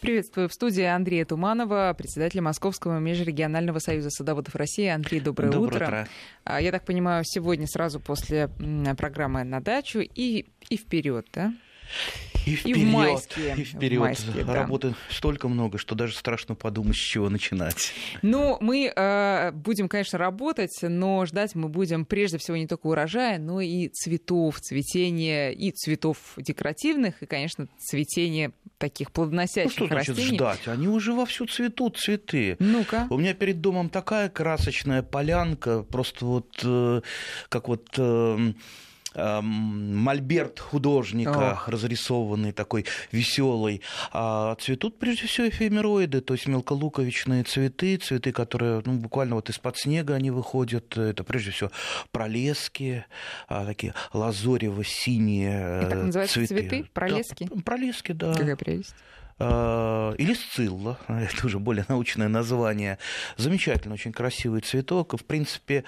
Приветствую в студии Андрея Туманова, председателя Московского межрегионального союза садоводов России. Андрей, доброе, Доброе утро. утро. А, Я так понимаю, сегодня сразу после программы на дачу и, и вперед, да? И И в вперед, майские, и в вперед. майские, да. Работы столько много, что даже страшно подумать, с чего начинать. Ну, мы э, будем, конечно, работать, но ждать мы будем прежде всего не только урожая, но и цветов, цветения и цветов декоративных, и, конечно, цветения таких Ну плодоносящих что значит растений. ждать? Они уже вовсю цветут, цветы. Ну-ка. У меня перед домом такая красочная полянка, просто вот э, как вот э, мольберт художника, Ох. разрисованный такой веселый. А цветут прежде всего эфемероиды, то есть мелколуковичные цветы, цветы, которые ну, буквально вот из-под снега они выходят. Это прежде всего пролески, а, такие лазорево-синие И так э, называются цветы. цветы? Пролески? Да, пролески, да. Какая прелесть. А, Или сцилла, это уже более научное название. Замечательно, очень красивый цветок. В принципе,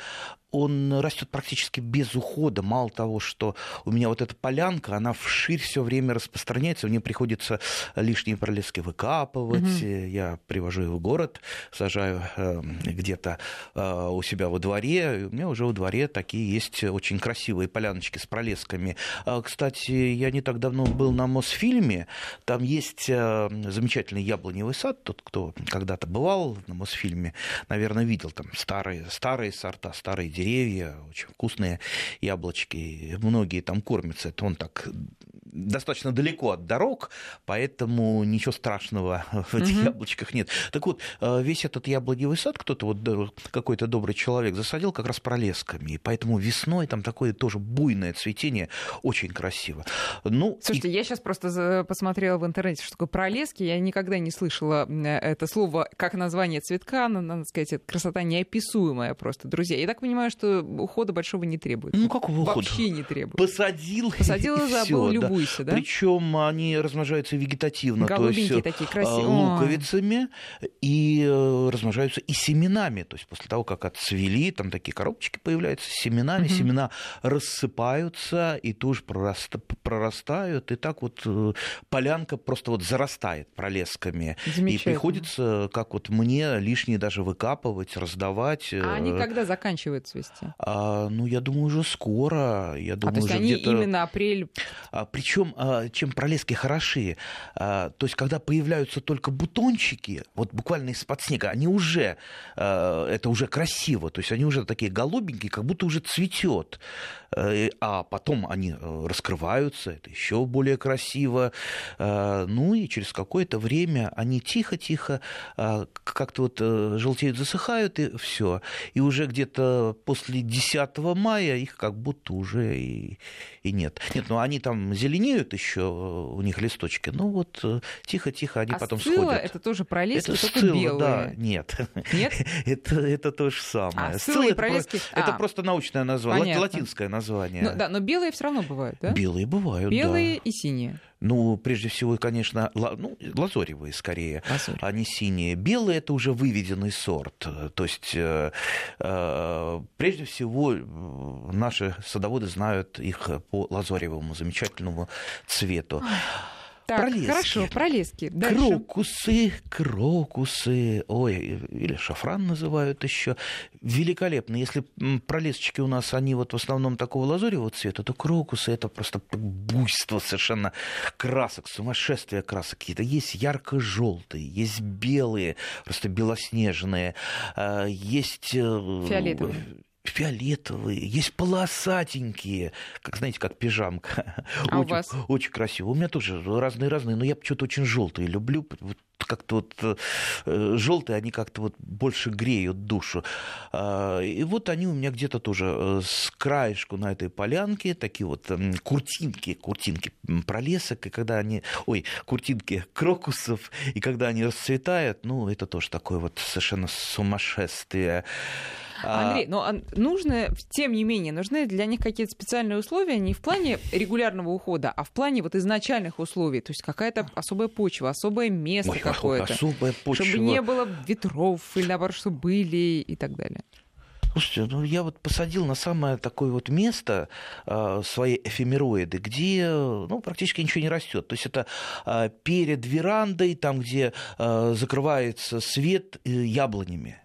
он растет практически без ухода. Мало того, что у меня вот эта полянка, она вширь все время распространяется. Мне приходится лишние пролески выкапывать. Мгм. Я привожу их в город, сажаю э, где-то э, у себя во дворе. И у меня уже во дворе такие есть очень красивые поляночки с пролесками. А, Кстати, я не так давно был на Мосфильме. Там есть э, замечательный яблоневый сад. Тот, кто когда-то бывал на Мосфильме, наверное, видел там старые, старые сорта, старые деревья, очень вкусные яблочки. И Многие там кормятся. Это он так достаточно далеко от дорог, поэтому ничего страшного в этих Мгм. яблочках нет. Так вот, э, весь этот яблоневый сад кто-то, вот да, какой-то добрый человек засадил как раз пролесками, и поэтому весной там такое тоже буйное цветение, очень красиво. Ну, и- Слушайте, я сейчас просто посмотрела в интернете, что такое пролески. Я никогда не слышала м, это слово как название цветка. Но, надо сказать, это красота неописуемая просто, друзья. Я так понимаю, что ухода большого не требует. ну какого ухода? Вообще не требует. Посадил, Посадил и забыл, да. любуйся, да? Причем они размножаются вегетативно, то есть Голубенькие э, такие а, красивые. луковицами и э, размножаются и семенами. То есть после того, как отцвели, там такие коробочки появляются с семенами, Мгм. семена рассыпаются и тоже прораста- прорастают. И так вот э, полянка просто вот зарастает пролесками. И приходится, как вот мне, лишние даже выкапывать, раздавать. А они когда заканчивают цвести? а, ну, я думаю, уже скоро. Я А, думаю, то есть они именно апрель... Причем, чем пролески хороши, а, то есть, когда появляются только бутончики, вот буквально из-под снега, они уже, а, это уже красиво, то есть они уже такие голубенькие, как будто уже цветет. А потом они э, раскрываются, это еще более красиво. А, Ну и через какое-то время они тихо-тихо а, как-то вот э, желтеют, засыхают, и все. И уже где-то после 10 мая их как будто уже и, и нет. Нет, ну они там зеленеют еще, у них листочки. Ну вот э, тихо-тихо они а потом сцилла сходят. это тоже пролески, Это только сцилла, белые. да, нет. Нет? Это, это то же самое. А, сцилла Сцилла и это, про- пролески- это а. просто научное название, Понятно. латинское название. Ну, да, но белые все равно бывают, да? Белые бывают, Белые да. и синие. Ну, прежде всего, конечно, ла- ну, лазоревые скорее, Лазурь. а не синие. Белые это уже выведенный сорт. То есть, э, э, прежде всего, э, наши садоводы знают их по лазоревому замечательному цвету. Так, Пролески. хорошо, пролески. Дальше. Крокусы, крокусы, ой, или шафран называют еще. Великолепно. Если пролесочки у нас, они вот в основном такого лазуревого цвета, то крокусы это просто буйство совершенно красок, сумасшествие красок какие-то. Есть ярко-желтые, есть белые, просто белоснежные, а, есть... э, Фиолетовые. Фиолетовые, есть полосатенькие, как знаете, как пижамка. А у очень, вас? очень красиво. У меня тоже разные-разные, но я почему-то очень желтые люблю. Вот как-то вот желтые, они как-то вот больше греют душу. А, И вот они у меня где-то тоже э, с краешку на этой полянке, такие вот куртинки, куртинки пролесок, и когда они, ой, куртинки крокусов, и когда они расцветают, ну, это тоже такое вот совершенно сумасшествие. А, Андрей, но а, нужны, тем не менее, нужны для них какие-то специальные условия не в плане регулярного ухода, а в плане вот изначальных условий. То есть какая-то особая почва, особое место ой, какое-то. особая почва. Чтобы не было ветров или наоборот, что были и так далее. Слушайте, ну я вот посадил на самое такое вот место э, свои эфемероиды, где ну, практически ничего не растет. То есть это э, перед верандой, там, где э, закрывается свет э, яблонями.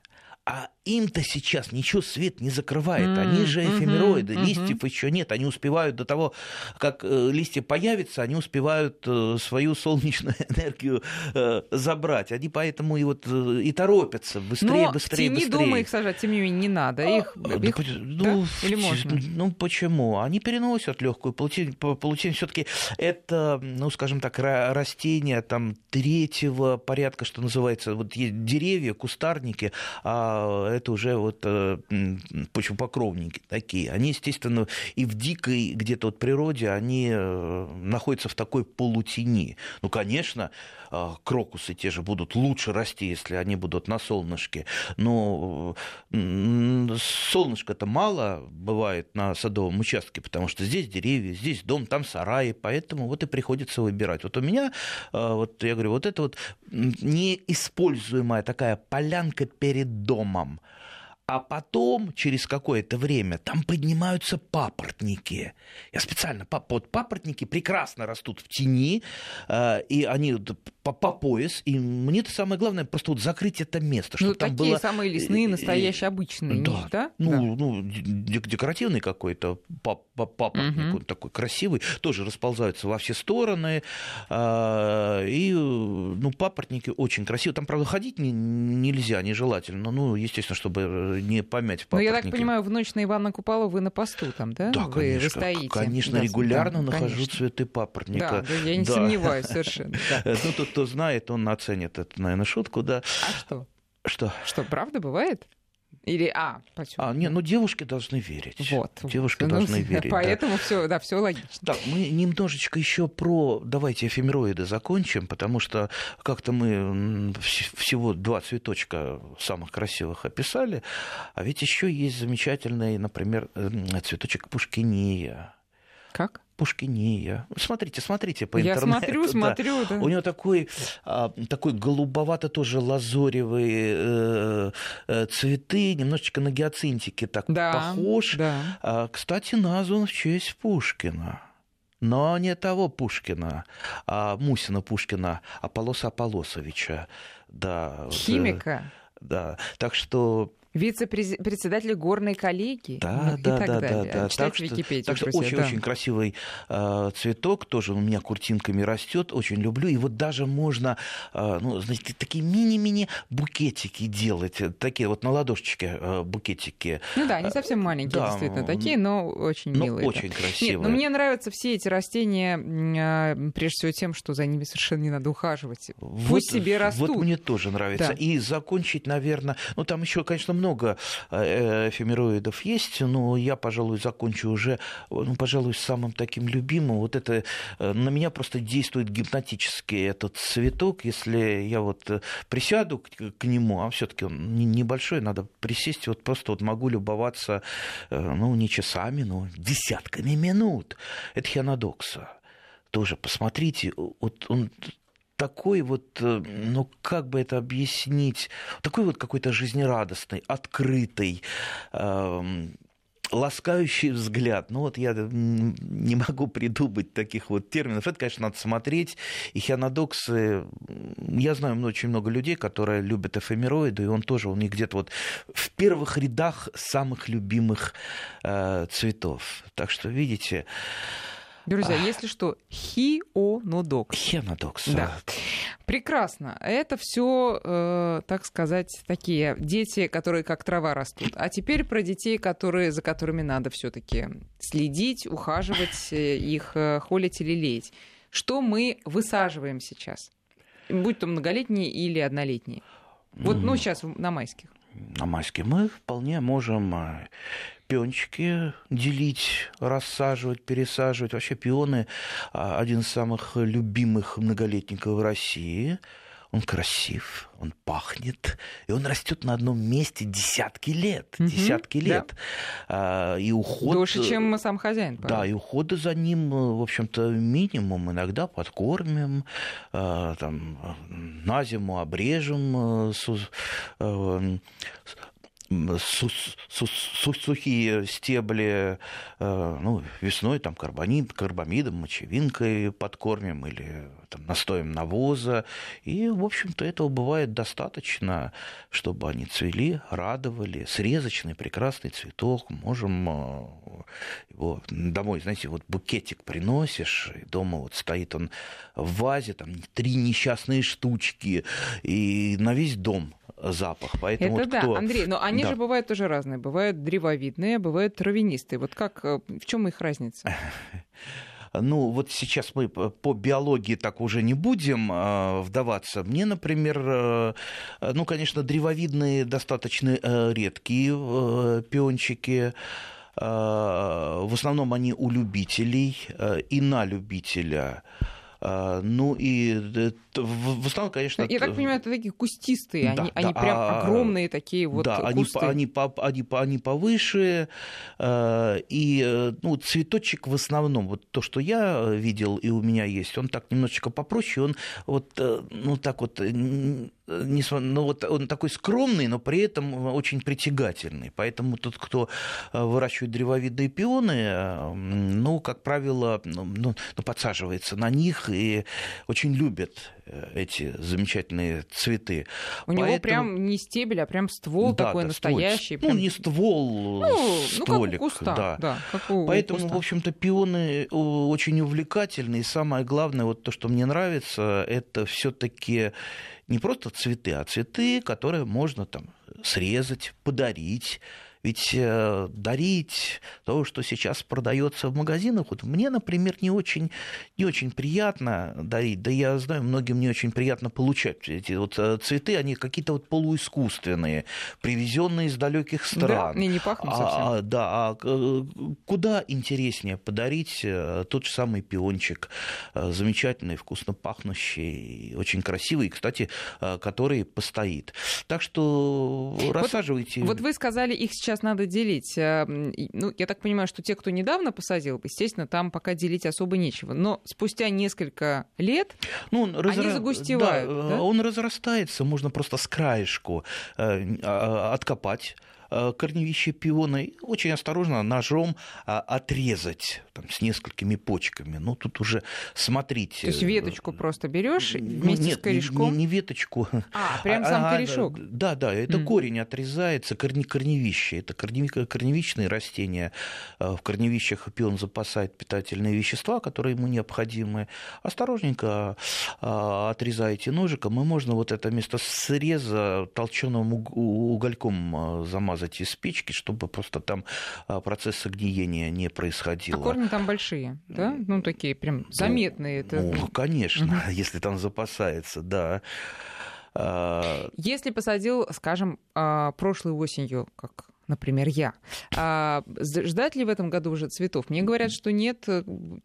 А им-то сейчас ничего свет не закрывает. Mm-hmm. Они же эфемероиды, mm-hmm. листьев еще нет. Они успевают до того, как э, листья появятся, они успевают э, свою солнечную энергию э, забрать. Они поэтому и вот и торопятся быстрее, Но быстрее, тени быстрее. дома их сажать, тем не менее, не надо. А, их, а, их ну, да? Или можно? Ну, почему? Они переносят легкую паутину. Паутину все-таки это, ну, скажем так, растения там третьего порядка, что называется. Вот есть деревья, кустарники, а это уже вот э, почвопокровники такие. Они, естественно, и в дикой где-то вот природе, они э, находятся в такой полутени. Ну, конечно, э, крокусы те же будут лучше расти, если они будут на солнышке. Но солнышка-то мало бывает на садовом участке, потому что здесь деревья, здесь дом, там сараи, поэтому вот и приходится выбирать. Вот у меня, вот я говорю, вот это вот неиспользуемая такая полянка перед домом а потом, через какое-то время, там поднимаются папоротники. Я специально, под папоротники прекрасно растут в тени, э, и они по, по пояс, и мне это самое главное просто вот закрыть это место. Чтобы ну, там такие было... самые лесные, настоящие, обычные. Да, них, да? ну, да. ну декоративный какой-то папоротник, угу. он такой красивый, тоже расползаются во все стороны, э, и ну, папоротники очень красивые. Там, правда, ходить не, нельзя, нежелательно, ну, естественно, чтобы не помять Ну, я так понимаю, в ночь на Ивана Купала вы на посту там, да? Да, вы, конечно. Вы стоите. Конечно, да, регулярно да, нахожу конечно. цветы папоротника. Да, да я не да. сомневаюсь совершенно. Да. Ну, тот, кто знает, он оценит эту, наверное, шутку, да. А что? Что? Что, правда бывает? Или а, почему? А, не, ну девушки должны верить. Вот. Девушки вот. должны ну, верить. Поэтому да. все, да, все логично. Так, мы немножечко еще про давайте эфемероиды закончим, потому что как-то мы всего два цветочка самых красивых описали, а ведь еще есть замечательный, например, цветочек пушкиния. Как? Пушкиния. Смотрите, смотрите по интернету. Я смотрю, смотрю. Да. У него такой, а, такой голубовато тоже лазоревые э, э, цветы, немножечко на гиацинтике так да, похож. Да. А, кстати, назван в честь Пушкина. Но не того Пушкина, а Мусина Пушкина, Аполлоса Аполлосовича. Да, Химика. Да, так что Вице-председатель горной коллегии. Да, ну, да, и так да, далее. да, да. Так что, так что очень-очень да. красивый э, цветок, тоже у меня куртинками растет, очень люблю. И вот даже можно, э, ну, знаете, такие мини-мини букетики делать, такие вот на ладошечке э, букетики. Ну да, они совсем маленькие, да, действительно, такие, но очень но милые. очень да. красивые. Нет, но мне нравятся все эти растения, э, прежде всего тем, что за ними совершенно не надо ухаживать. Вот, Пусть себе растут. Вот мне тоже нравится. Да. И закончить, наверное, ну там еще, конечно, много Э, эфемероидов есть, но я, пожалуй, закончу уже, ну, пожалуй, самым таким любимым. Вот это э, на меня просто действует гипнотически этот цветок. Если я вот э, присяду к, к нему, а все-таки он небольшой, надо присесть, вот просто вот могу любоваться, ну, не часами, но десятками минут. Это хианодокса тоже посмотрите, вот он такой вот, э, ну как бы это объяснить, такой вот какой-то жизнерадостный, открытый, эм, ласкающий взгляд. Ну вот я не могу придумать таких вот терминов. Это, конечно, надо смотреть. И хианодоксы... Я знаю очень много людей, которые любят эфемероиды, и он тоже у них где-то вот в первых рядах самых любимых э, цветов. Так что, видите... Друзья, а... если что, хионодокс. Хионодокс. Да. Прекрасно. Это все, э, так сказать, такие дети, которые как трава растут. А теперь про детей, которые, за которыми надо все-таки следить, ухаживать, э, их э, холить или леять. Что мы высаживаем сейчас? Будь то многолетние или однолетние. Вот, ну, сейчас на майских. На майских мы вполне можем э, пиончики делить, рассаживать, пересаживать. Вообще пионы один из самых любимых многолетников в России. Он красив, он пахнет, и он растет на одном месте десятки лет, угу, десятки лет. Да. И уход... Дольше, чем сам хозяин. Пожалуйста. Да, и ухода за ним, в общем-то, минимум. Иногда подкормим, там, на зиму обрежем, сухие стебли, э, ну, весной там карбонид, карбамидом, мочевинкой подкормим или там, настоем навоза. И, в общем-то, этого бывает достаточно, чтобы они цвели, радовали. Срезочный прекрасный цветок. Можем э, его домой, знаете, вот букетик приносишь, и дома вот стоит он в вазе, там три несчастные штучки, и на весь дом запах. Поэтому Это вот да, кто... Андрей, но они да. же бывают тоже разные. Бывают древовидные, бывают травянистые. Вот как, э, в чем их разница? Ну, вот сейчас мы по биологии так уже не будем э, вдаваться. Мне, например, э, ну, конечно, древовидные достаточно редкие пиончики. В основном они у любителей и на любителя. Ну и в основном, конечно... Я так понимаю, это такие кустистые, да, они, да, они прям а, огромные такие вот Да, кусты. они, они, они, они повыше, э, и э, ну, цветочек в основном, вот то, что я видел и у меня есть, он так немножечко попроще, он вот, э, ну, так вот, ну, вот он такой скромный, но при этом очень притягательный. Поэтому тот, кто выращивает древовидные пионы, ну, как правило, ну, ну, подсаживается на них и очень любит Э, эти замечательные цветы. У Поэтому... него прям не стебель, а прям ствол да, такой да, настоящий. Ствол. Прям... Ну, не ствол, ну, стволик. Ну, как у куста, да. да как у Поэтому, куста. в общем-то, пионы очень увлекательны. И самое главное, вот то, что мне нравится, это все таки не просто цветы, а цветы, которые можно там срезать, подарить, ведь э, дарить то, что сейчас продается в магазинах, вот мне, например, не очень, не очень приятно дарить. Да я знаю, многим не очень приятно получать эти вот э, цветы, они какие-то вот полуискусственные, привезенные из далеких стран. Да, мне не пахнут а, совсем. А, да, а э, куда интереснее подарить тот же самый пиончик, замечательный, вкусно пахнущий, очень красивый, кстати, который постоит. Так что рассаживайте. Вот, вот вы сказали, их сейчас сейчас надо делить? Э, ну, я так понимаю, что те, кто недавно посадил, естественно, там пока делить особо нечего. Но спустя несколько лет ну, он разра... они загустевают. Да, да? Он разрастается, можно просто с краешку э, а, откопать Э, корневище пиона, очень осторожно ножом а, отрезать там, с несколькими почками. Ну, тут уже смотрите. То есть веточку просто берешь вместе Нет, с корешком? Не, не, веточку. А, прям а, сам корешок? Да, да, это mm. корень отрезается, корни, корневище. Это корневи, корневичные растения. Э, в корневищах пион запасает питательные вещества, которые ему необходимы. Осторожненько а, отрезаете ножиком, и можно вот это место среза толченым угольком э, замазать из спички, чтобы просто там а, процесс гниения не происходил. А корни там большие, да? Ну, такие прям заметные. Ну, это... ну конечно, угу. если там запасается, да. А, если посадил, скажем, а, прошлой осенью, как например, я. А ждать ли в этом году уже цветов? Мне говорят, что нет, э,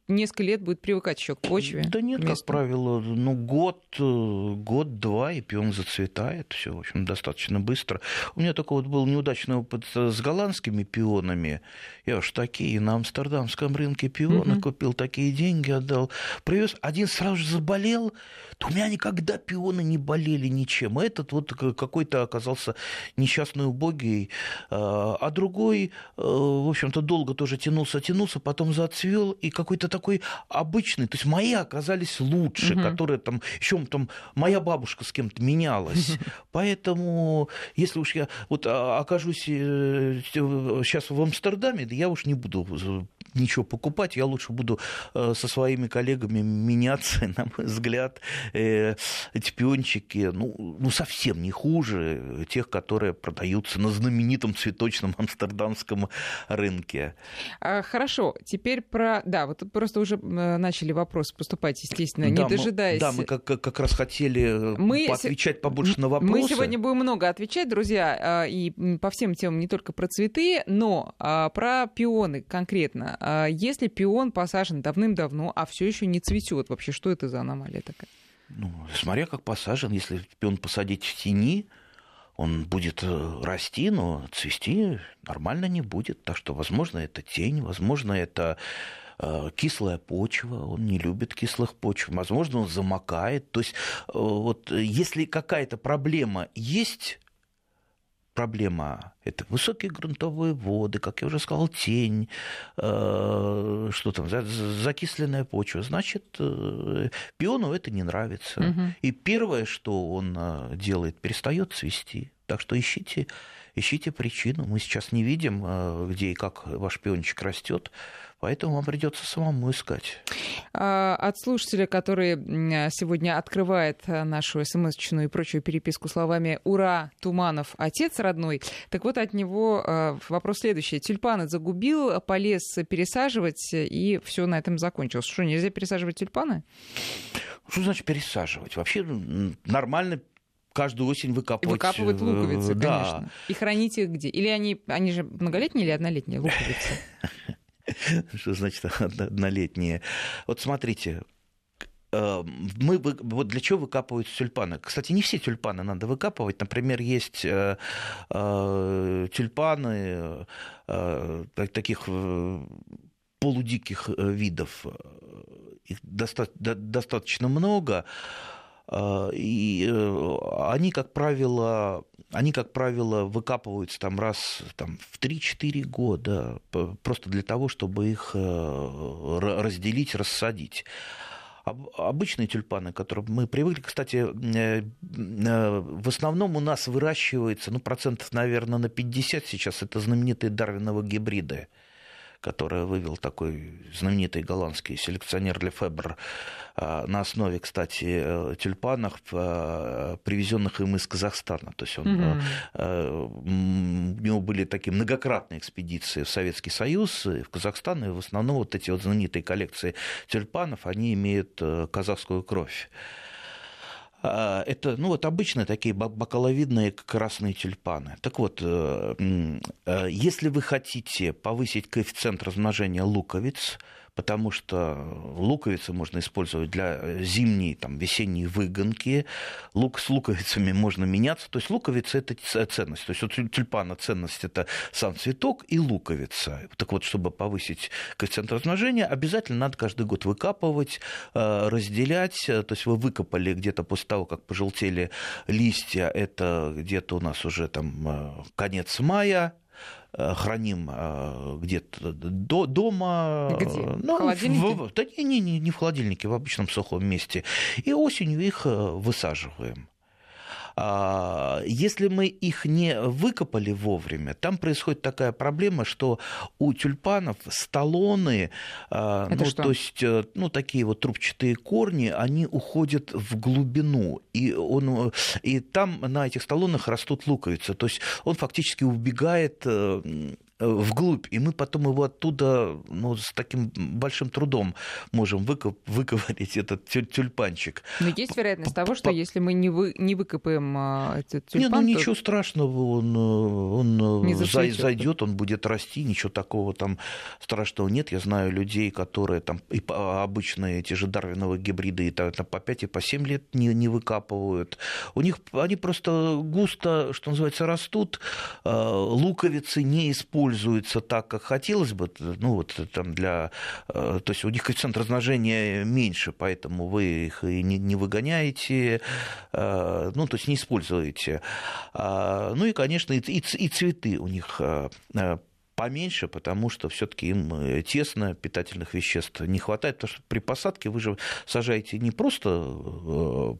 несколько лет будет привыкать еще к почве. Да нет, как правило, ну год, э, год-два, и пион зацветает, все, в общем, достаточно быстро. У меня только вот был неудачный опыт с голландскими пионами. Я уж такие на амстердамском рынке пионы угу. купил, такие деньги отдал, привез, один сразу же заболел, то у меня никогда пионы не болели ничем. Этот вот какой-то оказался несчастный убогий э, а другой, э, в общем-то, долго тоже тянулся, тянулся, потом зацвел, и какой-то такой обычный, то есть мои оказались лучше, угу. которые там, еще там моя бабушка с кем-то менялась. Поэтому, если уж я вот а, окажусь сейчас э, в Амстердаме, да я уж не буду ничего покупать, я лучше буду со своими коллегами меняться, на мой взгляд, эти пиончики, ну, ну совсем не хуже тех, которые продаются на знаменитом цвету точном амстердамском рынке. А, хорошо, теперь про... Да, вот просто уже э, начали вопросы поступать, естественно, да, не дожидаясь... Мы, да, мы как, как раз хотели э, мы отвечать побольше на вопросы. Мы сегодня будем много отвечать, друзья, а, и по всем темам, не только про цветы, но а, про пионы конкретно. Если пион посажен давным-давно, а все еще не цветет, вообще что это за аномалия такая? Ну, смотря как посажен, если пион посадить в тени, он будет э, расти, но цвести нормально не будет. Так что, возможно, это тень, возможно, это э, кислая почва, он не любит кислых почв, возможно, он замокает. То есть, э, вот если какая-то проблема есть, проблема – это высокие грунтовые воды, как я уже сказал, тень, э, что там, закисленная почва. Значит, э, пиону это не нравится. Угу. И первое, что он э, делает, перестает цвести. Так что ищите, ищите причину. Мы сейчас не видим, где и как ваш пиончик растет. Поэтому вам придется самому искать. А, от слушателя, который сегодня открывает э, нашу смс-чную и прочую переписку словами «Ура, Туманов, отец родной», так вот от него э, вопрос следующий. Тюльпаны загубил, полез пересаживать, и все на этом закончилось. Что, нельзя пересаживать тюльпаны? Что значит пересаживать? Вообще нормально каждую осень выкапывать. Выкапывать луковицы, да. конечно. И хранить их где? Или они, они же многолетние или однолетние луковицы? Что значит однолетние? Вот смотрите, э, мы, вот для чего выкапывают тюльпаны? Кстати, не все тюльпаны надо выкапывать. Например, есть э, э, тюльпаны таких полудиких видов. Их достаточно много. А, и э, они, как правило, они, как правило, выкапываются там раз там, в 3-4 года, просто для того, чтобы их э, разделить, рассадить. Обычные тюльпаны, к которым мы привыкли, кстати, э, в основном у нас выращивается, ну, процентов, наверное, на 50 сейчас, это знаменитые дарвиновые гибриды которое вывел такой знаменитый голландский селекционер Лефебр а, на основе, кстати, э, тюльпанов, а, привезенных им из Казахстана. То есть он, mm-hmm. у него были такие многократные экспедиции в Советский Союз, и в Казахстан, и в основном вот эти вот знаменитые коллекции тюльпанов, они имеют э, казахскую кровь. А, это ну, вот обычные такие бокаловидные красные тюльпаны. Так вот, э, э, если вы хотите повысить коэффициент размножения луковиц, потому что луковицы можно использовать для зимней, там, весенней выгонки. Лук с луковицами можно меняться. То есть луковица – это ценность. То есть у тюльпана ценность – это сам цветок и луковица. Так вот, чтобы повысить коэффициент размножения, обязательно надо каждый год выкапывать, э, разделять. То есть вы выкопали где-то после того, как пожелтели листья, это где-то у нас уже там э, конец мая, Э, храним э, где-то до, дома. Где? Ну, в холодильнике? В, да не, не, не в холодильнике, в обычном сухом месте. И осенью их э, высаживаем. А, если мы их не выкопали вовремя, там происходит такая проблема, что у тюльпанов столоны, а, Это ну, что? то есть, э, ну, такие вот трубчатые корни, они уходят в глубину, и, он, и там на этих столонах растут луковицы, то есть он фактически убегает э, Э, вглубь, и мы потом его оттуда ну, с таким большим трудом можем выкоп, выковырить этот тюльпанчик. Но есть вероятность того, что если мы не, вы, не выкопаем а, этот тюльпан... Не, ну ничего страшного, он, э, он э, не зайдет, он будет расти, ничего такого там страшного нет. Я знаю людей, которые там и обычные эти же дарвиновые гибриды и там, по 5 и по 7 лет не, не выкапывают. У них они просто густо, что называется, растут, луковицы не используют используются так, как хотелось бы, ну вот там для, э, то есть у них коэффициент размножения меньше, поэтому вы их и не, выгоняете, э, ну то есть не используете. А, ну и, конечно, и, и цветы у них э, поменьше, потому что все-таки им тесно, питательных веществ не хватает, потому что при посадке вы же сажаете не просто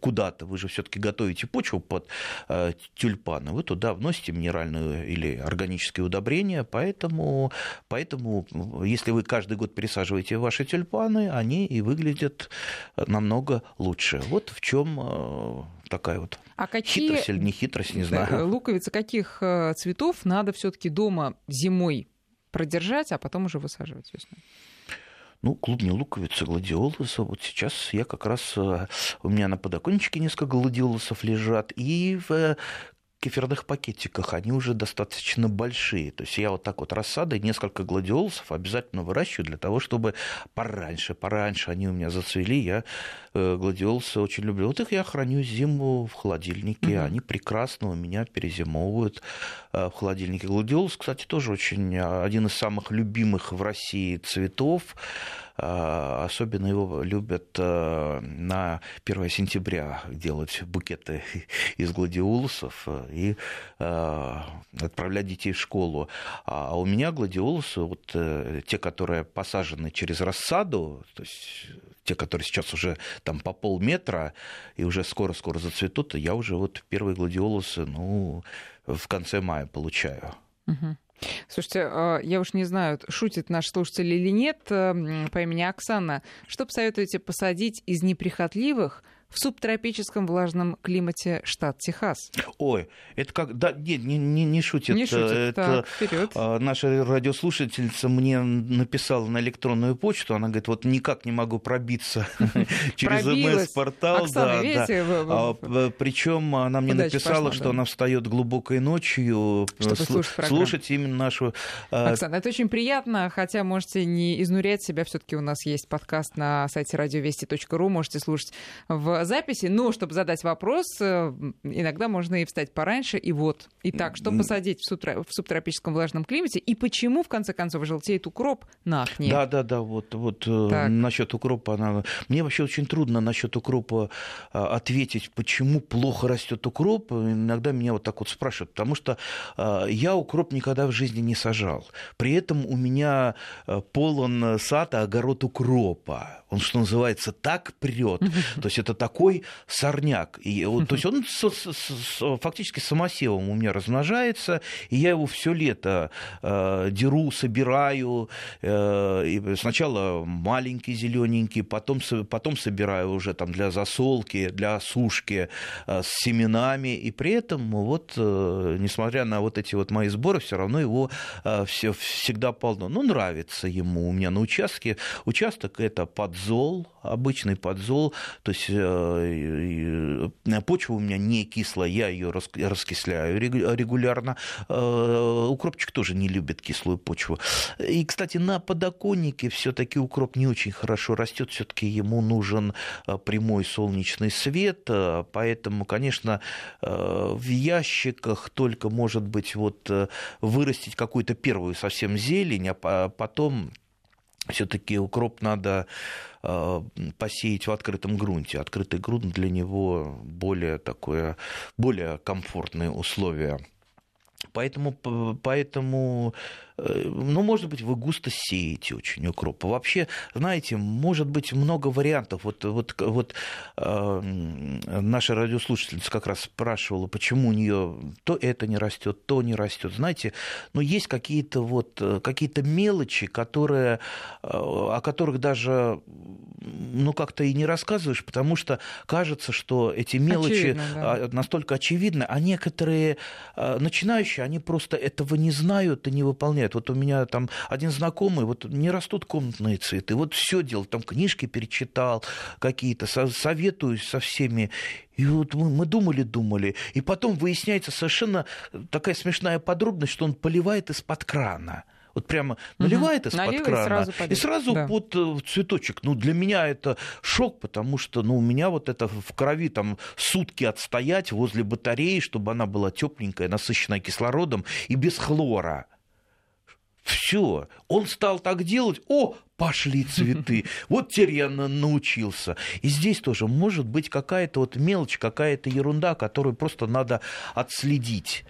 куда-то, вы же все-таки готовите почву под э, тюльпаны, вы туда вносите минеральные или органические удобрения, поэтому, поэтому если вы каждый год пересаживаете ваши тюльпаны, они и выглядят намного лучше. Вот в чем э, такая вот а какие... хитрость или не хитрость, не знаю. Луковицы каких э, цветов надо все-таки дома зимой продержать, а потом уже высаживать весной? Ну, клубни луковицы, гладиолусы. Вот сейчас я как раз... Э, у меня на подоконнике несколько гладиолусов лежат. И в э, кефирных пакетиках, они уже достаточно большие. То есть я вот так вот рассадой несколько гладиолусов обязательно выращиваю для того, чтобы пораньше, пораньше они у меня зацвели. Я э, гладиолусы очень люблю. Вот их я храню зиму в холодильнике. Угу. Они прекрасно у меня перезимовывают в холодильнике. Гладиолус, кстати, тоже очень один из самых любимых в России цветов. Особенно его любят на 1 сентября делать букеты из гладиолусов и отправлять детей в школу. А у меня гладиолусы, вот те, которые посажены через рассаду, то есть те, которые сейчас уже там по полметра и уже скоро-скоро зацветут, я уже вот первые гладиолусы, ну, в конце мая получаю. Угу. Слушайте, а, я уж не знаю, шутит наш слушатель или нет, э, по имени Оксана. Что посоветуете посадить из неприхотливых – в субтропическом влажном климате штат Техас. Ой, это как... Да, нет, не, не, не шутит. Не шутит, это, так, вперед. А, наша радиослушательница мне написала на электронную почту, она говорит, вот никак не могу пробиться через МС-портал. да, да. А, Причем она мне написала, что она встает глубокой ночью, Чтобы слушать именно нашу... А, Оксана, это очень приятно, хотя можете не изнурять себя, все-таки у нас есть подкаст на сайте радиовести.ру, можете слушать в записи, но чтобы задать вопрос, э, иногда можно и встать пораньше. И вот, итак, что посадить в, субтро... в субтропическом влажном климате и почему, в конце концов, желтеет укроп на окне? Да, да, да, вот, вот э, насчет укропа. Она... Мне вообще очень трудно насчет укропа э, ответить, почему плохо растет укроп. Иногда меня вот так вот спрашивают, потому что я укроп никогда в жизни не сажал. При этом у меня полон сад, а огород укропа. Он, что называется, так прет. То есть это такой сорняк. И, то есть он с, с, с, фактически самосевом у меня размножается, и я его все лето э, деру, собираю. Э, и сначала маленький зелененький, потом, потом собираю уже там для засолки, для сушки э, с семенами. И при этом вот, э, несмотря на вот эти вот мои сборы, все равно его э, все, всегда полно. Ну, нравится ему у меня на участке. Участок это подзол, обычный подзол, то есть э, почва у меня не кислая, я ее раскисляю регулярно. Э, укропчик тоже не любит кислую почву. И, кстати, на подоконнике все-таки укроп не очень хорошо растет, все-таки ему нужен э, прямой солнечный свет, поэтому, конечно, в ящиках только может быть вот вырастить какую-то первую совсем зелень, а потом все-таки укроп надо э, посеять в открытом грунте. Открытый грунт для него более такое, более комфортные условия. Поэтому, поэтому ну, может быть, вы густо сеете очень укроп. Вообще, знаете, может быть много вариантов. Вот, вот, вот э, наша радиослушательница как раз спрашивала, почему у нее то это не растет, то не растет. Знаете, ну, есть какие-то вот э, какие-то мелочи, которые, э, о которых даже ну, как-то и не рассказываешь, потому что кажется, что эти мелочи Очевидно, да. А, настолько очевидны, а некоторые начинающие, они просто этого не знают и не выполняют нет. Вот у меня там один знакомый, вот не растут комнатные цветы. Вот все делал, там книжки перечитал какие-то, советуюсь со всеми. И вот мы, мы думали, думали. И потом выясняется совершенно такая смешная подробность, что он поливает из-под крана вот прямо наливает угу. из-под крана и сразу, и сразу да. под э, цветочек. Ну, для меня это шок, потому что ну, у меня вот это в крови там сутки отстоять возле батареи, чтобы она была тепленькая, насыщенная кислородом и без хлора. Все, он стал так делать, о, пошли цветы. Вот теперь я научился. И здесь тоже может быть какая-то вот мелочь, какая-то ерунда, которую просто надо отследить.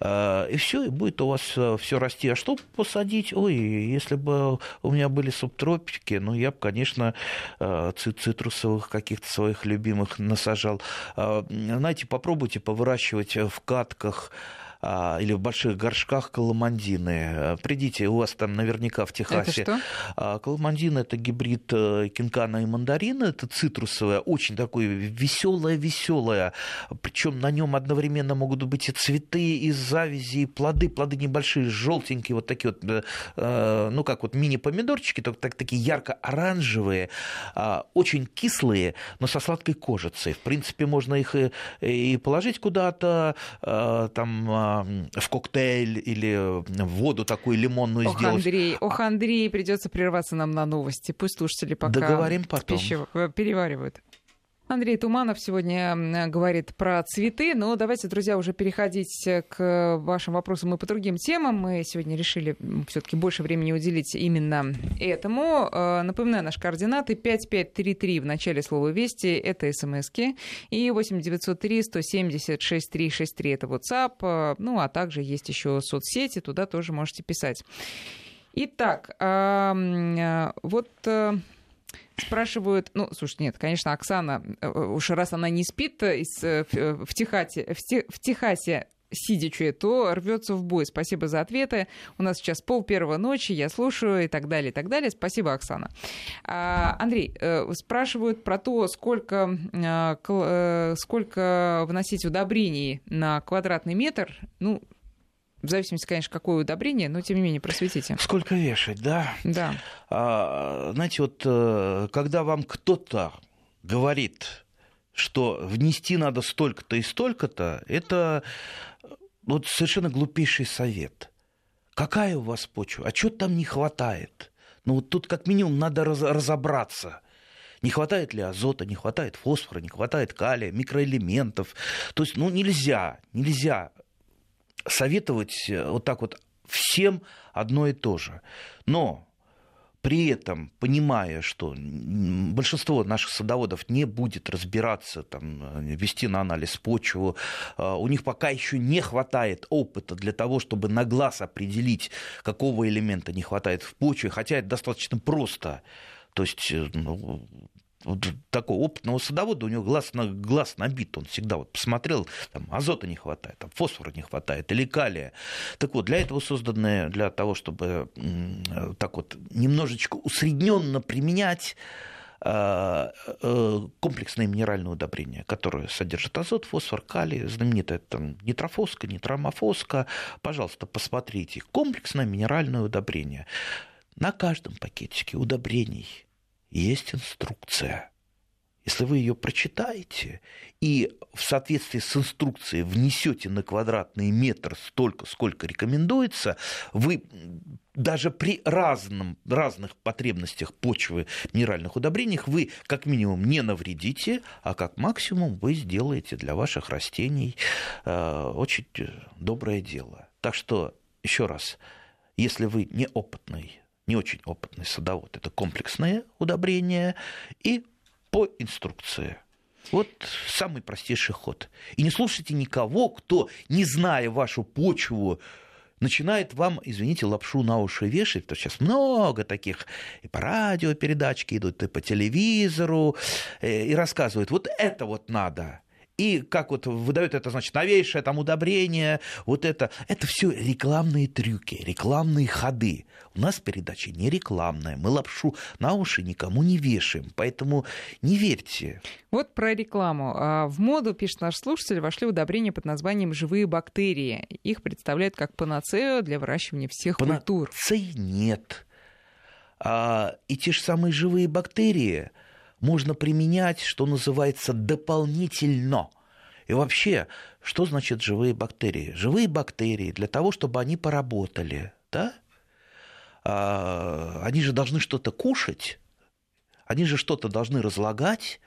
А, и все, и будет у вас э, все расти. А что посадить? Ой, если бы у меня были субтропики, ну, я бы, конечно, э, цитрусовых каких-то своих любимых насажал. А, знаете, попробуйте повыращивать в катках или в больших горшках каламандины. А, придите, у вас там наверняка в Техасе. Это что? А, каламандин это гибрид э, кинкана и мандарина, это цитрусовое, очень такое веселое, веселое. Причем на нем одновременно могут быть и цветы, и завязи, и плоды, плоды небольшие, желтенькие, вот такие вот, э, э, ну как вот мини-помидорчики, только так, такие ярко-оранжевые, очень кислые, но со сладкой кожицей. В принципе, можно их и положить куда-то, там в коктейль или в воду такую лимонную ох, сделать. Андрей, ох, Андрей, придется прерваться нам на новости. Пусть слушатели пока Договорим потом. Пищу э, переваривают. Андрей Туманов сегодня говорит про цветы, но давайте, друзья, уже переходить к вашим вопросам и по другим темам. Мы сегодня решили все-таки больше времени уделить именно этому. Э, напоминаю, наши координаты 5533 в начале слова «Вести» — это смски, и 8903 170 6363 — это WhatsApp, э, ну а также есть еще соцсети, туда тоже можете писать. Итак, э, вот Спрашивают, ну, слушай, нет, конечно, Оксана, э, уж раз она не спит э, из, э, в, Техасе, в Техасе сидячи, то рвется в бой. Спасибо за ответы. У нас сейчас пол первого ночи, я слушаю и так далее, и так далее. Спасибо, Оксана. А, Андрей, спрашивают про то, сколько, сколько вносить удобрений на квадратный метр. Ну, в зависимости, конечно, какое удобрение, но тем не менее просветите. Сколько вешать, да? Да. А, знаете, вот э, когда вам кто-то говорит, что внести надо столько-то и столько-то, это вот совершенно глупейший совет. Какая у вас почва? А что там не хватает? Ну вот тут как минимум надо разобраться. Не хватает ли азота, не хватает фосфора, не хватает калия, микроэлементов. То есть, ну, нельзя, нельзя советовать э, вот так вот всем одно и то же. Но при этом, понимая, что большинство наших садоводов не будет разбираться, там, э, вести на анализ почву, э, у них пока еще не хватает опыта для того, чтобы на глаз определить, какого элемента не хватает в почве, хотя это достаточно просто. То есть ну, вот такого опытного садовода, у него глаз, на, глаз набит, он всегда вот посмотрел, там азота не хватает, там фосфора не хватает или калия. Так вот, для этого созданные, для того, чтобы так вот немножечко усредненно применять э, э, комплексное минеральное удобрение, которое содержит азот, фосфор, калий, знаменитая там нитрофоска, нитромофоска. Пожалуйста, посмотрите. Комплексное минеральное удобрение. На каждом пакетике удобрений есть инструкция. Если вы ее прочитаете и в соответствии с инструкцией внесете на квадратный метр столько, сколько рекомендуется, вы даже при разном, разных потребностях почвы минеральных удобрениях вы как минимум не навредите, а как максимум вы сделаете для ваших растений э, очень доброе дело. Так что, еще раз, если вы неопытный не очень опытный садовод. Это комплексное удобрение и по инструкции. Вот самый простейший ход. И не слушайте никого, кто, не зная вашу почву, начинает вам, извините, лапшу на уши вешать, что сейчас много таких и по радио передачки идут, и по телевизору, э, и рассказывают, вот это вот надо и как вот выдают это, значит, новейшее там удобрение, вот это, это все рекламные трюки, рекламные ходы. У нас передача не рекламная, мы лапшу на уши никому не вешаем, поэтому не верьте. Вот про рекламу. А, в моду, пишет наш слушатель, вошли удобрения под названием «живые бактерии». Их представляют как панацею для выращивания всех Панацеи культур. нет. А, и те же самые живые бактерии – можно применять, что называется, дополнительно. И вообще, что значит живые бактерии? Живые бактерии для того, чтобы они поработали, да? А, они же должны что-то кушать, они же что-то должны разлагать,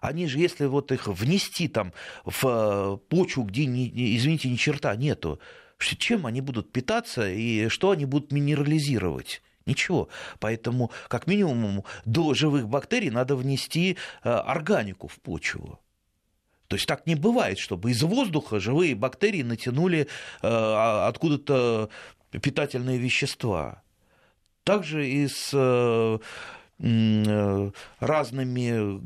они же, если вот их внести там в э, почву, где, извините, ни черта нету, чем они будут питаться и что они будут минерализировать? Ничего. Поэтому, как минимум, до живых бактерий надо внести э, органику в почву. То есть так не бывает, чтобы из воздуха живые бактерии натянули э, а, откуда-то питательные вещества. Также и с э, разными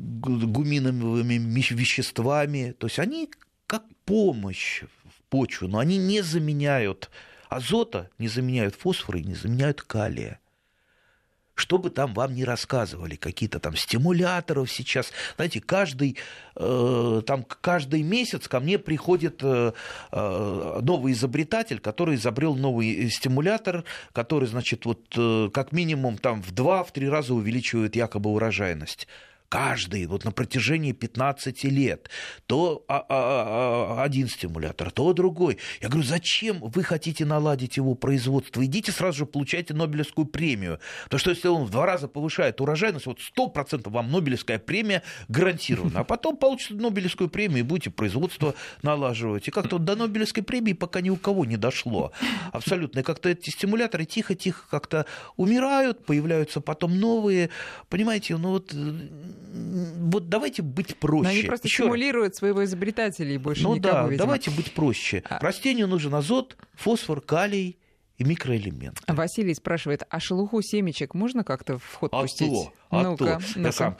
гуминовыми веществами. То есть они как помощь в почву, но они не заменяют азота, не заменяют фосфора и не заменяют калия что бы там вам ни рассказывали, какие-то там стимуляторов сейчас. Знаете, каждый, э, там, каждый месяц ко мне приходит э, э, новый изобретатель, который изобрел новый стимулятор, который, значит, вот э, как минимум там в два-в три раза увеличивает якобы урожайность. Каждый, вот на протяжении 15 лет, то а, а, а, один стимулятор, то другой. Я говорю, зачем вы хотите наладить его производство? Идите сразу же получайте Нобелевскую премию. То, что если он в два раза повышает урожайность, вот 100% вам Нобелевская премия гарантирована. А потом получите Нобелевскую премию и будете производство налаживать. И как-то вот до Нобелевской премии пока ни у кого не дошло. Абсолютно. И как-то эти стимуляторы тихо-тихо как-то умирают, появляются потом новые. Понимаете, ну вот, вот давайте быть проще. Но они просто Еще стимулируют раз. своего изобретателя и больше ну, никого, да, видимо. давайте быть проще. А... Растению нужен азот, фосфор, калий, и микроэлементы. Василий спрашивает, а шелуху семечек можно как-то в ход а пустить? То, а ну-ка, то. Ну-ка.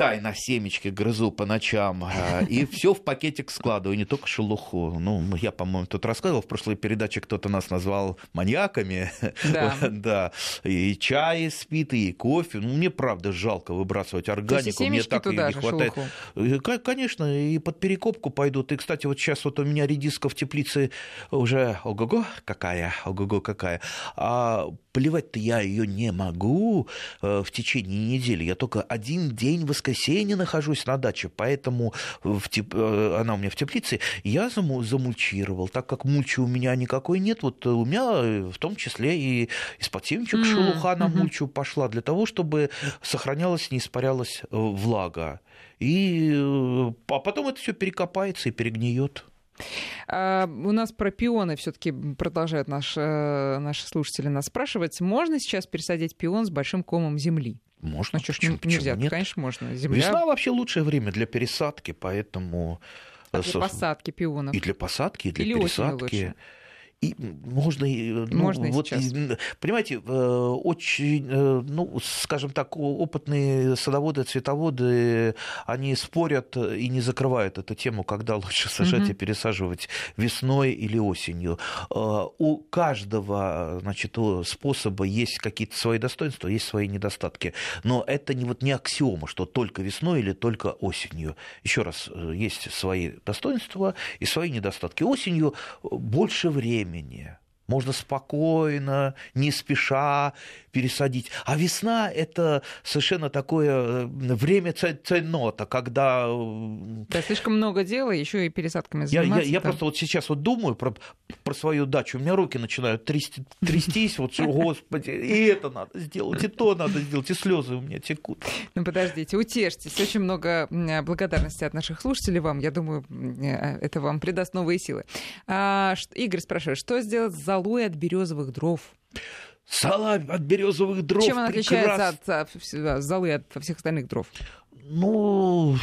Тайно семечки грызу по ночам, а, и все в пакетик складываю, не только шелуху. Ну, я, по-моему, тут рассказывал, в прошлой передаче кто-то нас назвал маньяками. Да. да. И чай спит, и кофе. Ну, мне, правда, жалко выбрасывать органику. Мне так и не хватает. Шелуху. Конечно, и под перекопку пойдут. И, кстати, вот сейчас вот у меня редиска в теплице уже ого-го какая, ого-го какая. А поливать-то я ее не могу э, в течение недели. Я только один день воскресенье нахожусь на даче, поэтому в теп... Э, она у меня в теплице. Я замульчировал, так как мульчи у меня никакой нет. Вот у меня э, в том числе и из-под семечек mm-hmm. шелуха на мульчу пошла для того, чтобы сохранялась, не испарялась влага. И а потом это все перекопается и перегниет. А, у нас про пионы все-таки продолжают наш, э, наши слушатели нас спрашивать. Можно сейчас пересадить пион с большим комом земли? Можно. Ну, что ж, нельзя? Нет? Конечно, можно. Земля... Весна вообще лучшее время для пересадки, поэтому... А для посадки пионов? И для посадки, и для Или пересадки. И можно, ну, можно вот, сейчас. понимаете, э, очень, э, ну, скажем так, опытные садоводы, цветоводы, они спорят и не закрывают эту тему, когда лучше сажать угу. и пересаживать весной или осенью. Э, у каждого, значит, способа есть какие-то свои достоинства, есть свои недостатки, но это не вот не аксиома, что только весной или только осенью. Еще раз, есть свои достоинства и свои недостатки. Осенью больше времени времени. Можно спокойно, не спеша пересадить. А весна – это совершенно такое э, время ценота, когда... Э, да, слишком много дела, еще и пересадками заниматься. Я, я, я просто вот сейчас вот думаю про, про свою дачу, у меня руки начинают трясти, трястись, вот, господи, и это надо сделать, и то надо сделать, и слезы у меня текут. Ну, подождите, утешьтесь. Очень много благодарности от наших слушателей вам. Я думаю, э, это вам придаст новые силы. А, Игорь спрашивает, что сделать с золой от березовых дров? Зола от березовых дров. Чем она отличается от, от золы от всех остальных дров? Ну,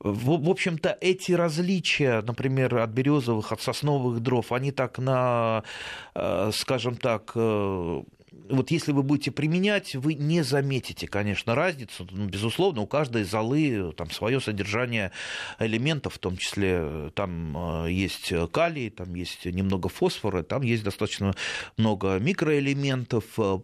в, в общем-то, эти различия, например, от березовых, от сосновых дров, они так на, э, скажем так, э, вот если вы будете применять, вы не заметите, конечно, разницу. Ну, безусловно, у каждой золы там свое содержание элементов, в том числе э, там э, есть калий, там есть немного фосфора, там есть достаточно много микроэлементов, э,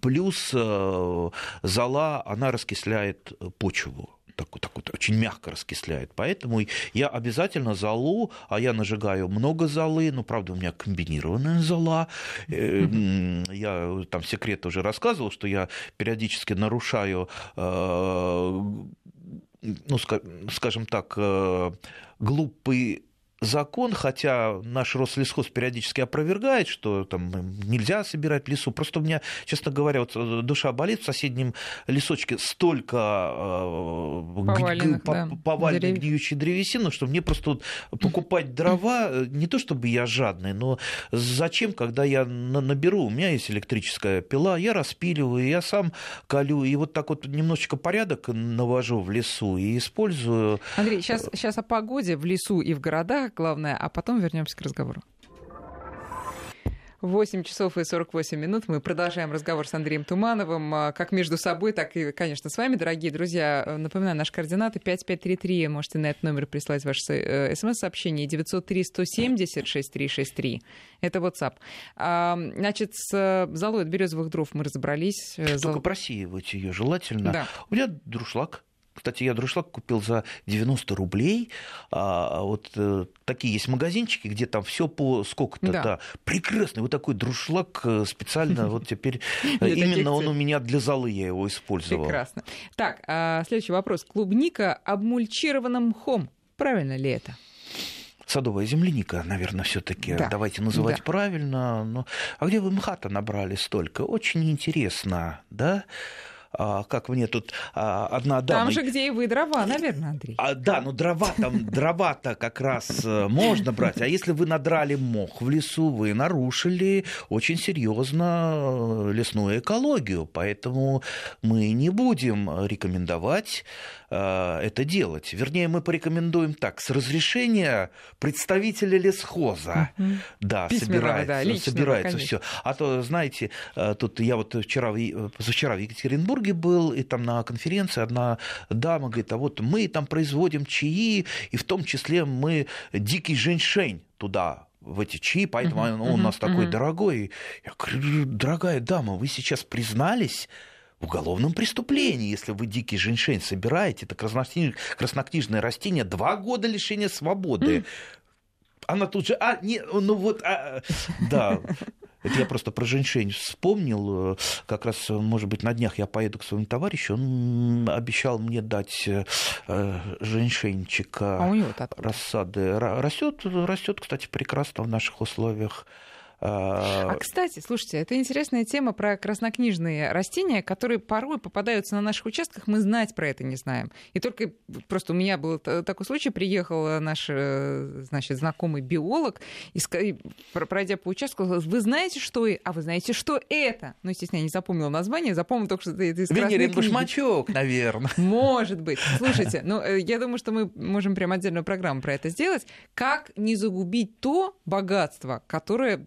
плюс зола, она раскисляет почву так, так вот очень мягко раскисляет. Поэтому я обязательно золу, а я нажигаю много золы, ну, правда, у меня комбинированная зола. Эм, я там секрет уже рассказывал, что я периодически нарушаю э, ну, скажем так, э, глупый закон, хотя наш Рослесхоз периодически опровергает, что там нельзя собирать лесу. Просто у меня, честно говоря, вот э, душа болит в соседнем лесочке столько э, поваленных, г- да, поваленной гниющей древесины, что мне просто вот покупать дрова, э, не то чтобы я жадный, но зачем, когда я наберу, у меня есть электрическая пила, я распиливаю, я сам колю, и вот так вот немножечко порядок навожу в лесу и использую. Андрей, сейчас, сейчас о погоде в лесу и в городах главное, а потом вернемся к разговору. 8 часов и 48 минут. Мы продолжаем разговор с Андреем Тумановым, а, как между собой, так и, конечно, с вами, дорогие друзья. Напоминаю, наши координаты 5533. Можете на этот номер прислать ваше э, смс-сообщение 903-170-6363. Это WhatsApp. А, значит, с золой от березовых дров мы разобрались. Только Зол... просеивать ее желательно. Да. У меня друшлаг Кстати, я друшлак купил за 90 рублей. А, вот э, такие есть магазинчики, где там все по сколько-то. Да. Да. Прекрасный вот такой друшлак э, специально. Вот теперь э, именно он у меня для залы я его использовал. Прекрасно. Так, а следующий вопрос. Клубника обмульчированным мхом. Правильно ли это? садовая земляника, наверное, все-таки да. давайте называть да. правильно. Но... А где вы мха-то набрали столько? Очень интересно, да? А, как мне тут а, одна дама... Там же, где и вы дрова, наверное, Андрей. А, да, ну дрова там, дрова-то как раз э, можно брать. А если вы надрали мох в лесу, вы нарушили очень серьезно э, лесную экологию. Поэтому мы не будем рекомендовать это делать. Вернее, мы порекомендуем так, с разрешения представителя лесхоза. Угу. Да, Письменного, собирается, да, собирается все. А то, знаете, тут я вот вчера, позавчера в Екатеринбурге был, и там на конференции одна дама говорит, а вот мы там производим чаи, и в том числе мы дикий женьшень туда в эти чаи, поэтому uh-huh, он у нас uh-huh, такой uh-huh. дорогой. Я говорю, дорогая дама, вы сейчас признались уголовном преступлении, если вы дикий женьшень собираете, это краснокнижное растение, два года лишения свободы. Mm. Она тут же, а, не, ну вот, а, да. Это я просто про женьшень вспомнил. Как раз, может быть, на днях я поеду к своему товарищу. Он обещал мне дать э, женьшенчика а у него рассады. Растет, растет, кстати, прекрасно в наших условиях. А, а, кстати, слушайте, это интересная тема про краснокнижные растения, которые порой попадаются на наших участках, мы знать про это не знаем. И только просто у меня был такой случай, приехал наш, э, значит, знакомый биолог, и, пройдя по участку, сказал, вы знаете, что... А вы знаете, что это? Ну, естественно, я не запомнила название, запомнил только, что это из Венерин башмачок, наверное. Может быть. Слушайте, ну, э, я думаю, что мы можем прям отдельную программу про это сделать. Как не загубить то богатство, которое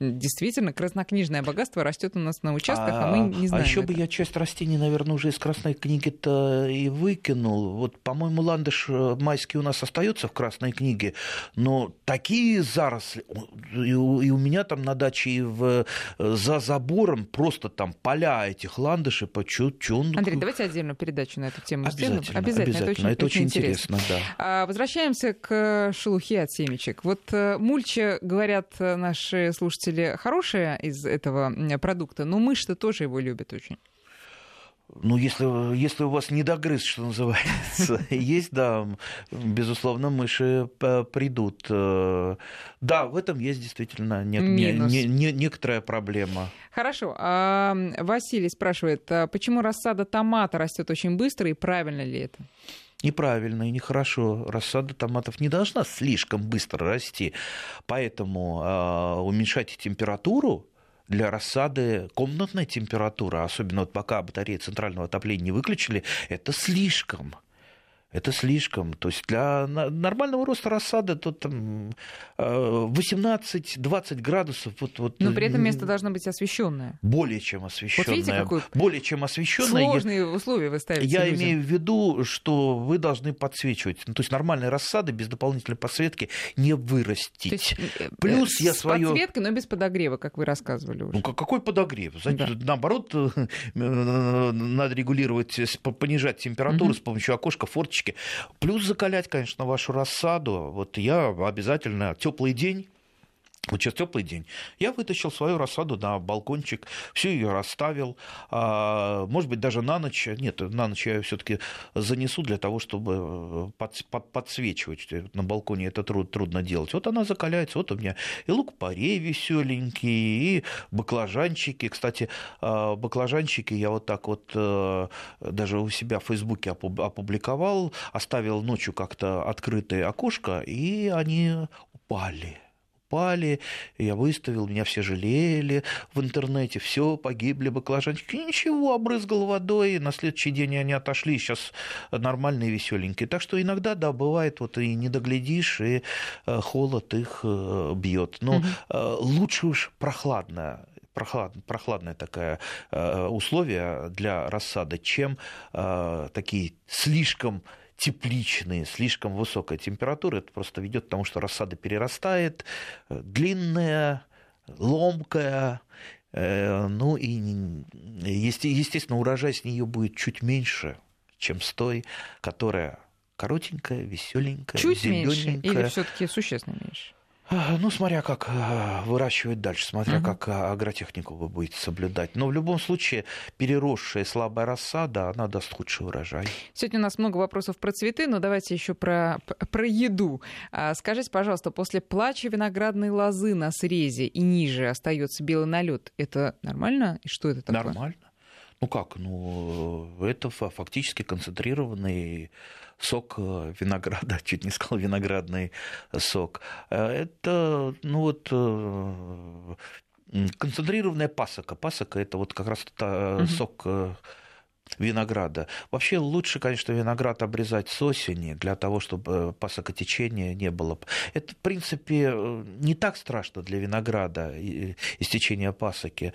действительно краснокнижное богатство растет у нас на участках, а, а мы не знаем. А еще бы я часть растений, наверное, уже из красной книги-то и выкинул. Вот, по-моему, ландыш э, майский у нас остается в красной книге, но такие заросли, и у, и у меня там на даче и в, э, за забором просто там поля этих ландышей по чу Андрей, давайте отдельную передачу на эту тему обязательно, сделаем. Обязательно, обязательно. Это очень, это очень интересно. интересно да. А, возвращаемся к шелухе от семечек. Вот э, мульча, говорят наши слушатели хорошие из этого продукта, но мышь-то тоже его любят очень. Ну, если, если у вас недогрыз, что называется, есть, да, безусловно, мыши придут. Э, да, в этом есть действительно не, не, не, некоторая проблема. Хорошо. А Василий спрашивает, а почему рассада томата растет очень быстро и правильно ли это? Неправильно и нехорошо. Рассада томатов не должна слишком быстро расти, поэтому э, уменьшайте температуру для рассады комнатная температура, особенно вот пока батареи центрального отопления не выключили, это слишком это слишком. То есть для нормального роста рассады то там 18-20 э, градусов. Вот, вот, Но при этом место должно быть освещенное. Более чем освещенное. Вот видите, какой более чем освещенное. Сложные я, условия вы ставите. Я людям. имею в виду, что вы должны подсвечивать. Ну, то есть нормальные рассады без дополнительной подсветки не вырастить. Есть, э, Плюс э, я свое... подсветкой, но без подогрева, как вы рассказывали уже. Ну какой подогрев? Да. Наоборот, надо регулировать, понижать температуру угу. с помощью окошка, форточки водички. Плюс закалять, конечно, вашу рассаду. Вот я обязательно теплый день вот сейчас теплый день. Я вытащил свою рассаду на балкончик, всю ее расставил. А, может быть, даже на ночь. Нет, на ночь я ее все-таки занесу для того, чтобы э, под, под, подсвечивать. На балконе это труд, трудно делать. Вот она закаляется. Вот у меня и лук-порей веселенький, и баклажанчики. Кстати, а, баклажанчики я вот так вот э, даже у себя в Фейсбуке опубликовал, оставил ночью как-то открытое окошко, и они упали упали, я выставил, меня все жалели в интернете, все, погибли баклажанчики. ничего, обрызгал водой, на следующий день они отошли, сейчас нормальные, веселенькие. Так что иногда, да, бывает, вот и не доглядишь, и э, холод их э, бьет. Но угу. лучше уж прохладно прохлад, прохладное такое условие для рассады, чем такие слишком тепличные, слишком высокая температура, это просто ведет к тому, что рассада перерастает, э, длинная, ломкая, э, ну и естественно урожай с нее будет чуть меньше, чем с той, которая коротенькая, веселенькая, Чуть зелененькая. меньше или все-таки существенно меньше? А, ну, смотря как а, выращивать дальше, смотря угу. как а, агротехнику вы будете соблюдать. Но в любом случае переросшая слабая рассада, она даст худший урожай. Сегодня у нас много вопросов про цветы, но давайте еще про, про еду. Скажите, пожалуйста, после плача виноградной лозы на срезе и ниже остается белый налет, это нормально? И что это такое? Нормально. Ну как? Ну, это фактически концентрированный сок э, винограда, чуть не сказал виноградный сок. Э, это, ну вот, э, концентрированная пасока. Пасока – это вот как раз угу. сок винограда. Вообще лучше, конечно, виноград обрезать с осени для того, чтобы пасокотечения не было. Это, в принципе, не так страшно для винограда истечение пасоки.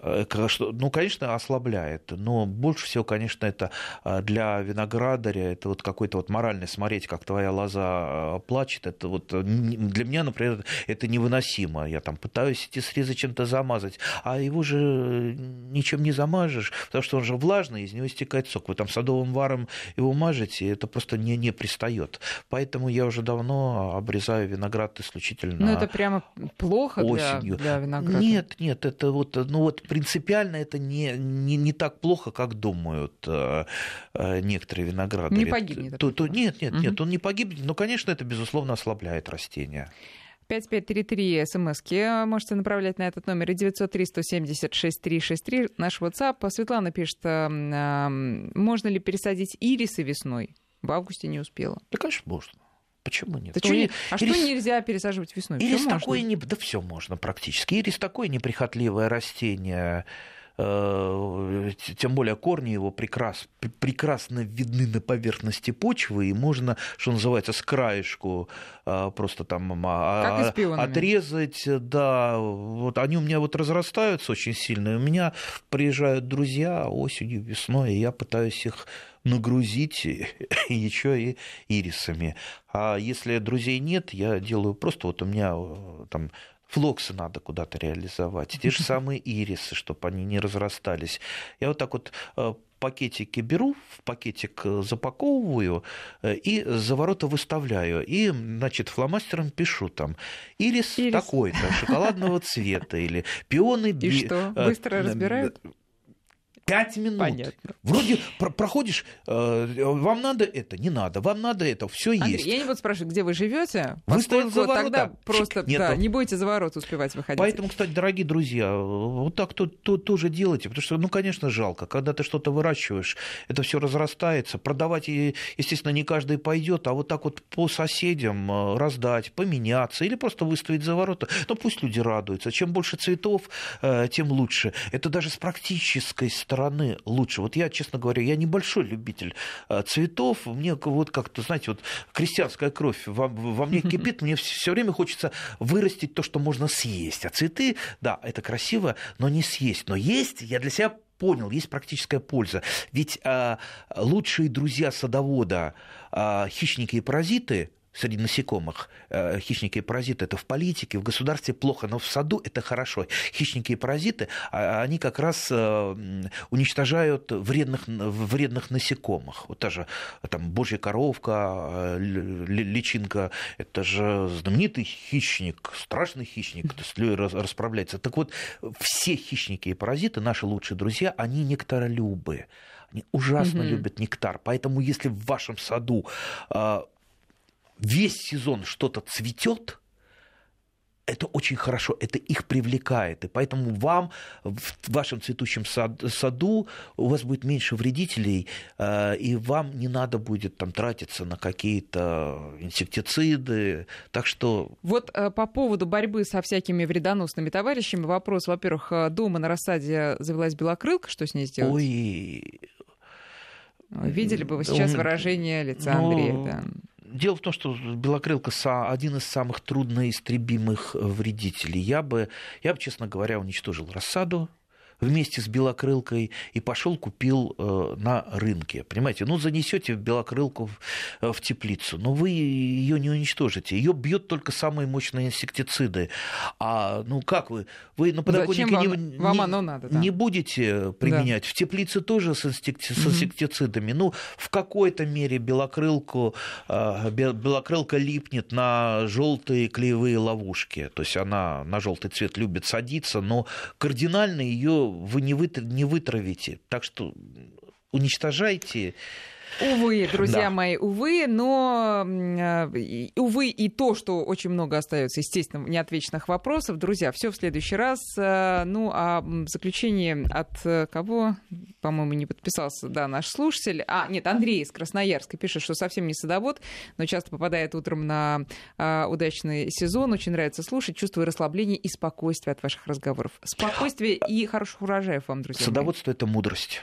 Э, ну, конечно, ослабляет, но больше всего, конечно, это э, для виноградаря, это вот какой-то вот моральный смотреть, как твоя лоза э, плачет, это вот для меня, например, это невыносимо. Я там пытаюсь эти срезы чем-то замазать, а его же ничем не замажешь, потому что он же влажный, из него истекает сок. Вы там садовым варом его мажете, это просто не, не пристает. Поэтому я уже давно обрезаю виноград исключительно Ну, это прямо плохо осенью. Для, для винограда? Нет, нет, это вот, ну вот принципиально это не, не, не так плохо, как думают э, э, некоторые виноградари. Не погибнет. То, то, нет, нет, угу. нет, он не погибнет, но, конечно, это, безусловно, ослабляет растения. 5533 смски можете направлять на этот номер и 903-176-363. Наш WhatsApp. Светлана пишет, э, можно ли пересадить ирисы весной? В августе не успела. Да, конечно, можно. Почему нет? Да ну, что, а ирис... что нельзя пересаживать весной? Ирис такое не... Да все можно практически. Ирис такое неприхотливое растение тем более корни его прекрас, прекрасно видны на поверхности почвы, и можно, что называется, с краешку э, просто там а, отрезать. Да, вот они у меня вот разрастаются очень сильно. У меня приезжают друзья осенью, весной, и я пытаюсь их нагрузить еще и ирисами. А если друзей нет, я делаю просто вот у меня э, там флоксы надо куда-то реализовать, те же самые ирисы, чтобы они не разрастались. Я вот так вот э, пакетики беру, в пакетик э, запаковываю и за ворота выставляю. И, значит, фломастером пишу там ирис, ирис. такой-то, шоколадного цвета или пионы... И что, быстро разбирают? Пять минут. Понятно. Вроде про- проходишь, э, вам надо это, не надо, вам надо это, все есть. Я не буду спрашивать, где вы живете, поскольку за ворота, тогда просто нет, да, не будете за ворот успевать выходить. Поэтому, кстати, дорогие друзья, вот так то, то, тоже делайте, потому что, ну, конечно, жалко, когда ты что-то выращиваешь, это все разрастается, продавать, естественно, не каждый пойдет, а вот так вот по соседям э, раздать, поменяться или просто выставить за ворота, ну, пусть люди радуются. Чем больше цветов, э, тем лучше. Это даже с практической стороны стороны лучше. Вот я, честно говоря, я небольшой любитель э, цветов. Мне вот как-то, знаете, вот крестьянская кровь во, во мне кипит. Мне все время хочется вырастить то, что можно съесть. А цветы, да, это красиво, но не съесть. Но есть, я для себя понял, есть практическая польза. Ведь а, лучшие друзья садовода, а, хищники и паразиты, среди насекомых. Э, хищники и паразиты это в политике, в государстве плохо, но в саду это хорошо. Хищники и паразиты, а, они как раз э, уничтожают вредных, вредных насекомых. Вот та же там, божья коровка, э, личинка, это же знаменитый хищник, страшный хищник, с расправляется. Так вот, все хищники и паразиты, наши лучшие друзья, они нектаролюбы. Они ужасно mm-hmm. любят нектар. Поэтому, если в вашем саду весь сезон что-то цветет, это очень хорошо, это их привлекает. И поэтому вам в вашем цветущем саду у вас будет меньше вредителей, э, и вам не надо будет там тратиться на какие-то инсектициды. Так что... Вот э, по поводу борьбы со всякими вредоносными товарищами вопрос, во-первых, э, дома на рассаде завелась белокрылка, что с ней сделать? Ой... Видели бы вы сейчас выражение лица ну, Андрея? Да. Дело в том, что белокрылка один из самых трудноистребимых вредителей. Я бы, я бы, честно говоря, уничтожил рассаду, вместе с белокрылкой и пошел купил э, на рынке. Понимаете, ну занесете белокрылку в, э, в теплицу, но вы ее не уничтожите. Ее бьет только самые мощные инсектициды. А ну как вы? Вы на подоконнике вам, не, вам не, надо, да. не будете применять. Да. В теплице тоже с, инсекти, с инсектицидами. Ну, в какой-то мере белокрылку, э, белокрылка липнет на желтые клеевые ловушки. То есть она на желтый цвет любит садиться, но кардинально ее вы не, вытравите. Так что уничтожайте Увы, друзья да. мои, увы, но э, увы и то, что очень много остается, естественно, неотвеченных вопросов. Друзья, все в следующий раз. Э, ну, а заключение от э, кого, по-моему, не подписался, да, наш слушатель. А, нет, Андрей из Красноярска пишет, что совсем не садовод, но часто попадает утром на удачный сезон. Очень нравится слушать, чувствую расслабление и спокойствие от ваших разговоров. Спокойствие и хороших урожаев вам, друзья. Садоводство это мудрость.